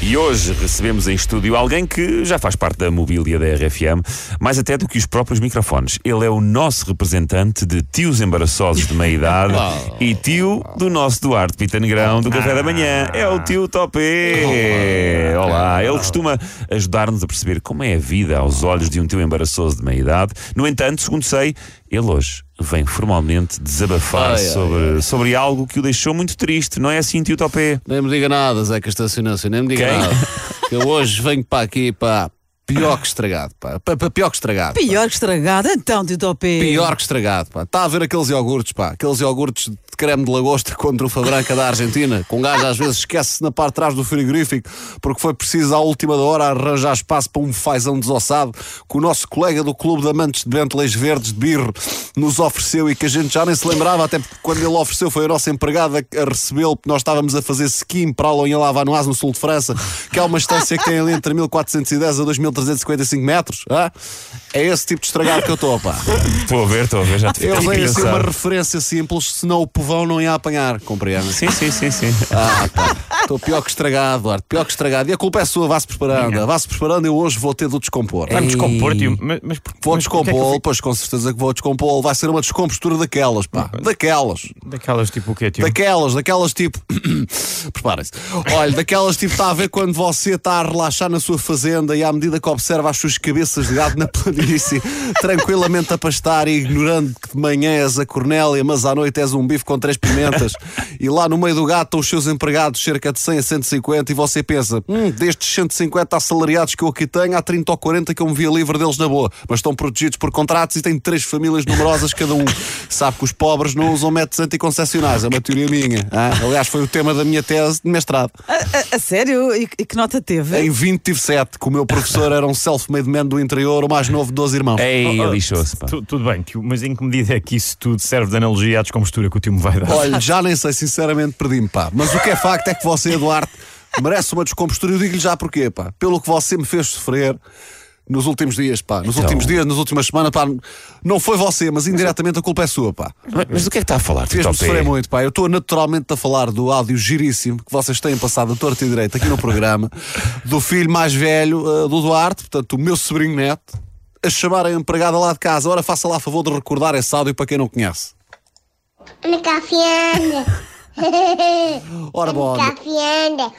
E hoje recebemos em estúdio alguém que já faz parte da mobília da RFM, mais até do que os próprios microfones. Ele é o nosso representante de tios embaraçosos de meia idade e tio do nosso Duarte Pita Negrão do Café da Manhã. É o tio Topé. Olá, ele costuma ajudar-nos a perceber como é a vida aos olhos de um tio embaraçoso de meia idade. No entanto, segundo sei, ele hoje vem formalmente desabafar Ai, ai, sobre, sobre algo que o deixou muito triste. Não é assim, tio Topé? Nem me diga nada, Zeca Estacionância, nem me diga Quem? nada. Eu hoje venho para aqui, pá, pior que estragado, pá. Pá, pá, Pior que estragado. pá. Pior que estragado, então, Tito P. Pior que estragado, pá. Está a ver aqueles iogurtes, pá. Aqueles iogurtes de creme de lagosta com trufa branca da Argentina. Com gajo às vezes esquece-se na parte de trás do frigorífico porque foi preciso à última da hora arranjar espaço para um fazão desossado que o nosso colega do Clube de Amantes de Bentley's Verdes de Birro nos ofereceu e que a gente já nem se lembrava, até porque quando ele ofereceu foi a nossa empregada a recebê-lo, porque nós estávamos a fazer ski para Alon em Lavanoise, no sul de França, que é uma estância que tem ali entre 1410 a 2355 metros. ah? É esse tipo de estragado que eu estou, pá. Estou a ver, estou a ver, já te Eu dei assim uma referência simples, senão o povão não ia apanhar, compreende? Sim, sim, sim, sim. Ah, pá. Estou pior que estragado, Duarte, pior que estragado. E a culpa é sua, vá-se preparando. Vá-se preparando, eu hoje vou ter de o descompor. Vai-me descompor, tio. Mas, mas, Vou é que eu descompô-lo, pois com certeza que vou descompô-lo. Vai ser uma descompostura daquelas, pá. Daquelas. Daquelas tipo o quê, tio? Daquelas, daquelas tipo. Preparem-se. Olha, daquelas tipo está a ver quando você está a relaxar na sua fazenda e à medida que observa as suas cabeças de gado na planície, tranquilamente a pastar e ignorando que de manhã és a Cornélia, mas à noite és um bife com três pimentas e lá no meio do gato estão os seus empregados, cerca de 100 a 150, e você pensa: hum, destes 150 assalariados que eu aqui tenho, há 30 ou 40 que eu me via livre deles na boa, mas estão protegidos por contratos e têm três famílias numerosas cada um. Sabe que os pobres não usam métodos anticoncepcionais, é uma teoria minha. ah? Aliás, foi o tema da minha tese de mestrado. A, a- a sério? E, e que nota teve? Em 20 tive 7, que o meu professor era um self-made man do interior, o mais novo de 12 irmãos. Ei, lixou-se, pá. Tu- tudo bem, tio, mas em que medida é que isso tudo serve de analogia à descompostura que o tio me vai dar? Olha, já nem sei, sinceramente perdi-me, pá. Mas o que é facto é que você, Eduardo, merece uma descompostura. Eu digo-lhe já porquê, pá. Pelo que você me fez sofrer nos últimos dias, pá. Nos últimos dias, nas últimas semanas, pá. Não foi você, mas indiretamente a culpa é sua, pá. Mas, mas do que é que está a falar, Fez-me sofrer muito, pá. Eu estou naturalmente a falar do áudio giríssimo que vocês têm passado a torta e direito aqui no programa, do filho mais velho uh, do Duarte, portanto, o meu sobrinho neto, a chamar a empregada lá de casa. Ora, faça lá a favor de recordar esse áudio para quem não conhece. Ana. Ora, bom. Ana.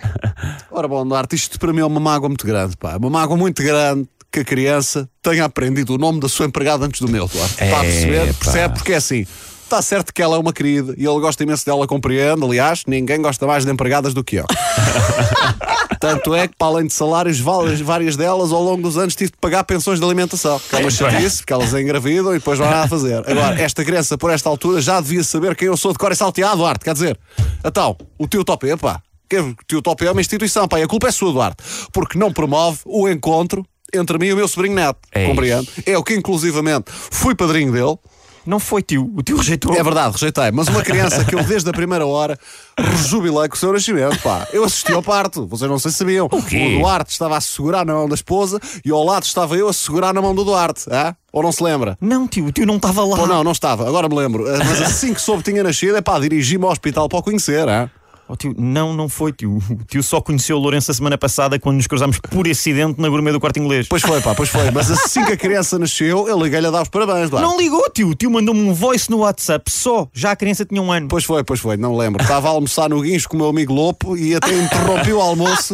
Ora bom, Duarte, isto para mim é uma mágoa muito grande, pá. Uma mágoa muito grande que a criança tenha aprendido o nome da sua empregada antes do meu, Duarte. Está a perceber? Percebe? Porque é assim. Está certo que ela é uma querida e ele gosta imenso dela, compreende. Aliás, ninguém gosta mais de empregadas do que eu. Tanto é que, para além de salários, várias, delas, ao longo dos anos, tive de pagar pensões de alimentação. Que é uma chatice, porque elas engravidam e depois nada a fazer. Agora, esta criança, por esta altura, já devia saber quem eu sou de cor e salteado, Duarte. Quer dizer, então, o tio Topé, pá. que O tio Topé é uma instituição, pá. E a culpa é sua, Duarte. Porque não promove o encontro entre mim e o meu sobrinho neto. Eis. Compreende? É o que, inclusivamente, fui padrinho dele. Não foi, tio. O tio rejeitou. É verdade, rejeitei. Mas uma criança que eu desde a primeira hora rejubilei com o seu nascimento, pá. Eu assisti ao parto, vocês não sei se sabiam. O, quê? Duarte estava a segurar na mão da esposa e ao lado estava eu a segurar na mão do Duarte. hã? Ou não se lembra? Não, tio, o tio não estava lá. Ou não, não estava, agora me lembro. Ah, Mas assim que soube que tinha nascido, é pá, dirigi-me ao hospital para o conhecer. hã? Oh, tio, não, não foi, tio. O tio só conheceu o Lourenço a semana passada quando nos cruzámos por acidente na gourmet do quarto inglês. Pois foi, pá, pois foi. Mas assim que a criança nasceu, eu liguei-lhe a dar os parabéns, Duarte. Não ligou, tio. O tio mandou-me um voice no WhatsApp só. Já a criança tinha um ano. Pois foi, pois foi, não lembro. Estava a almoçar no guincho com o meu amigo Lopo e até interrompi o almoço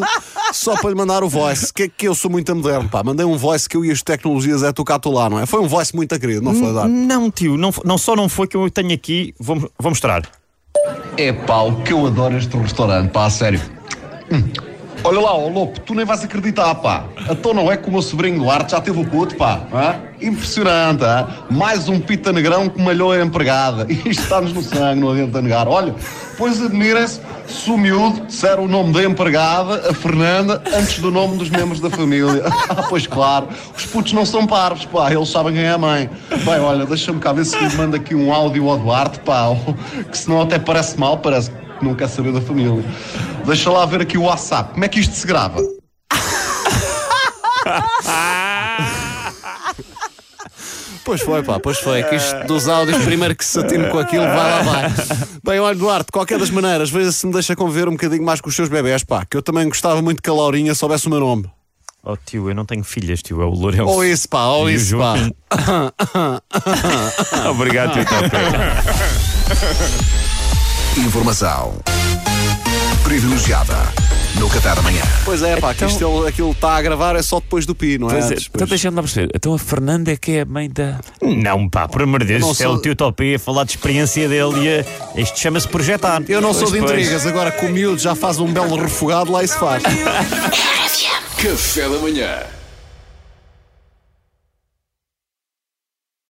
só para lhe mandar o voice. Que, que eu sou muito moderno, pá. Mandei um voice que eu e as tecnologias é tocar tu lá, não é? Foi um voice muito querido, não foi, Eduardo? Não, tio. Não, não só não foi que eu tenho aqui. Vou, vou mostrar. É o que eu adoro este restaurante, pá, a sério. Hum. Olha lá, ó Lopo, tu nem vais acreditar, pá. Então não é que o meu sobrinho Duarte já teve o puto, pá. hã? Impressionante, hã? Mais um pita negrão que malhou a empregada. Isto está-nos no sangue, não adianta negar. Olha, pois admirem-se Se o miúdo disser o nome da empregada, a Fernanda, antes do nome dos membros da família. Ah, pois claro, os putos não são parvos, pá, eles sabem quem é a mãe. Bem, olha, deixa-me cá ver se lhe manda aqui um áudio ao Duarte, pá, que senão até parece mal, parece que não quer saber da família. Deixa lá ver aqui o WhatsApp, como é que isto se grava? Pois foi, pá, pois foi. Que isto dos áudios, primeiro que se atine com aquilo, vai lá, vai. Bem, olha, Duarte, de qualquer das maneiras, veja se me deixa conviver um bocadinho mais com os seus bebés, pá, que eu também gostava muito que a Laurinha soubesse o meu nome. Oh tio, eu não tenho filhas, tio, é o Lourenço. Ou isso, pá, ou E o isso, pá. Obrigado, tio Top. Informação privilegiada no Qatar amanhã. Pois é, pá, que isto ele- aquilo está a gravar é só depois do pi, não é? Pois é, Depois. então deixa-me lá perceber. Então a Fernanda é que é a mãe da. Não, pá, por amor de Deus, é o tio Topé a falar de experiência dele e a... isto chama-se projetar. Eu não sou de Pois, pois. intrigas, agora com o miúdo já faz um belo refogado, lá isso faz. Café da manhã.